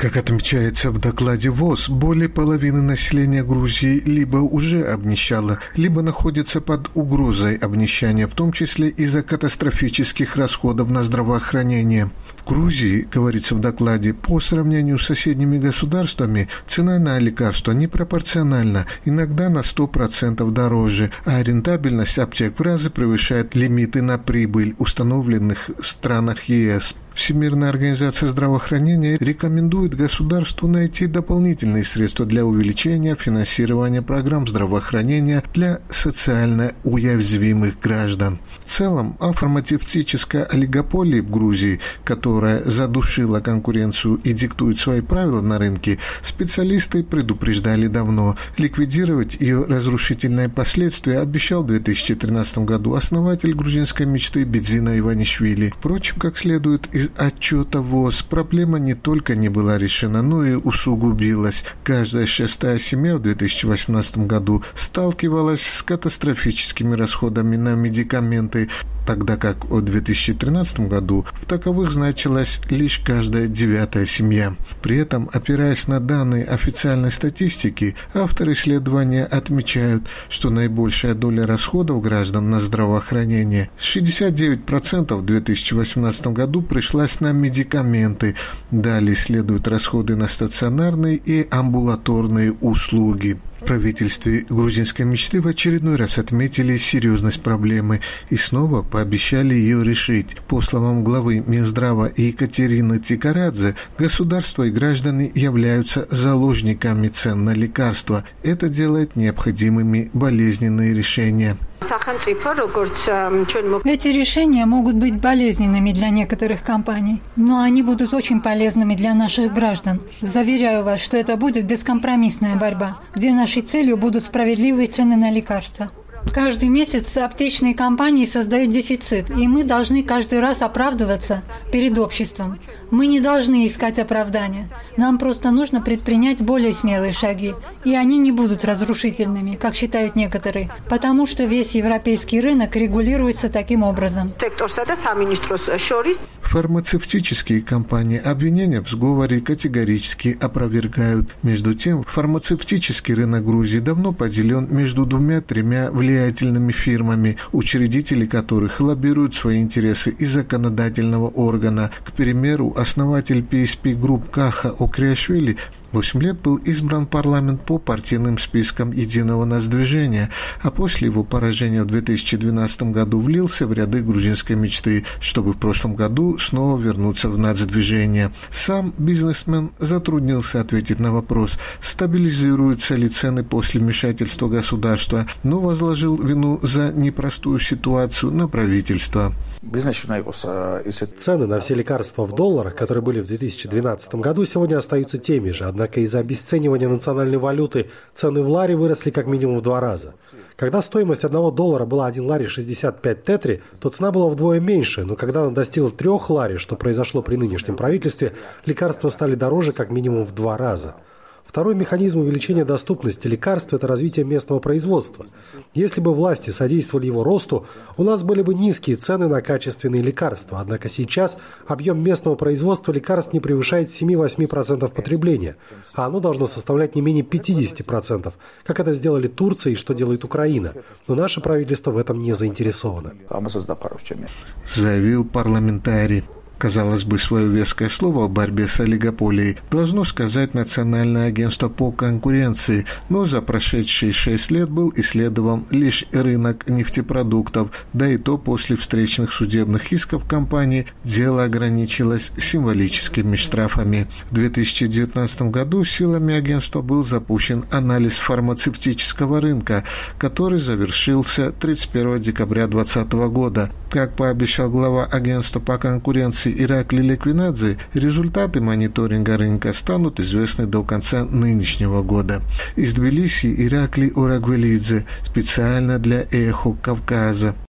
Как отмечается в докладе ВОЗ, более половины населения Грузии либо уже обнищало, либо находится под угрозой обнищания, в том числе из-за катастрофических расходов на здравоохранение. В Грузии, говорится в докладе, по сравнению с соседними государствами цена на лекарства непропорциональна, иногда на 100% дороже, а рентабельность аптек в разы превышает лимиты на прибыль, установленных в странах ЕС. Всемирная организация здравоохранения рекомендует государству найти дополнительные средства для увеличения финансирования программ здравоохранения для социально уязвимых граждан. В целом, о фармацевтической олигополии в Грузии, которая задушила конкуренцию и диктует свои правила на рынке, специалисты предупреждали давно. Ликвидировать ее разрушительные последствия обещал в 2013 году основатель грузинской мечты Бедзина Иванишвили. Впрочем, как следует отчета ВОЗ проблема не только не была решена, но и усугубилась. Каждая шестая семья в 2018 году сталкивалась с катастрофическими расходами на медикаменты, тогда как в 2013 году в таковых значилась лишь каждая девятая семья. При этом, опираясь на данные официальной статистики, авторы исследования отмечают, что наибольшая доля расходов граждан на здравоохранение 69% в 2018 году пришлась на медикаменты. Далее следуют расходы на стационарные и амбулаторные услуги правительстве грузинской мечты в очередной раз отметили серьезность проблемы и снова пообещали ее решить. По словам главы Минздрава Екатерины Тикарадзе, государство и граждане являются заложниками цен на лекарства. Это делает необходимыми болезненные решения. Эти решения могут быть болезненными для некоторых компаний, но они будут очень полезными для наших граждан. Заверяю вас, что это будет бескомпромиссная борьба, где нашей целью будут справедливые цены на лекарства. Каждый месяц аптечные компании создают дефицит, и мы должны каждый раз оправдываться перед обществом. Мы не должны искать оправдания. Нам просто нужно предпринять более смелые шаги, и они не будут разрушительными, как считают некоторые, потому что весь европейский рынок регулируется таким образом. Фармацевтические компании обвинения в сговоре категорически опровергают. Между тем, фармацевтический рынок Грузии давно поделен между двумя-тремя влиятельными фирмами, учредители которых лоббируют свои интересы и законодательного органа. К примеру, основатель PSP Group Каха Окриашвили 8 лет был избран парламент по партийным спискам Единого Нацдвижения, а после его поражения в 2012 году влился в ряды грузинской мечты, чтобы в прошлом году снова вернуться в нацдвижение. Сам бизнесмен затруднился ответить на вопрос, стабилизируются ли цены после вмешательства государства, но возложил вину за непростую ситуацию на правительство. Цены на все лекарства в долларах, которые были в 2012 году, сегодня остаются теми же, Однако из-за обесценивания национальной валюты цены в ларе выросли как минимум в два раза. Когда стоимость одного доллара была 1 лари 65 тетри, то цена была вдвое меньше, но когда она достигла 3 лари, что произошло при нынешнем правительстве, лекарства стали дороже как минимум в два раза. Второй механизм увеличения доступности лекарств – это развитие местного производства. Если бы власти содействовали его росту, у нас были бы низкие цены на качественные лекарства. Однако сейчас объем местного производства лекарств не превышает 7-8% потребления, а оно должно составлять не менее 50%, как это сделали Турция и что делает Украина. Но наше правительство в этом не заинтересовано. Заявил парламентарий казалось бы, свое веское слово о борьбе с олигополией должно сказать Национальное агентство по конкуренции, но за прошедшие шесть лет был исследован лишь рынок нефтепродуктов, да и то после встречных судебных исков компании дело ограничилось символическими штрафами. В 2019 году силами агентства был запущен анализ фармацевтического рынка, который завершился 31 декабря 2020 года. Как пообещал глава агентства по конкуренции Иракли Леквинадзе, результаты мониторинга рынка станут известны до конца нынешнего года. Из Тбилиси Иракли Урагвелидзе специально для «Эхо Кавказа».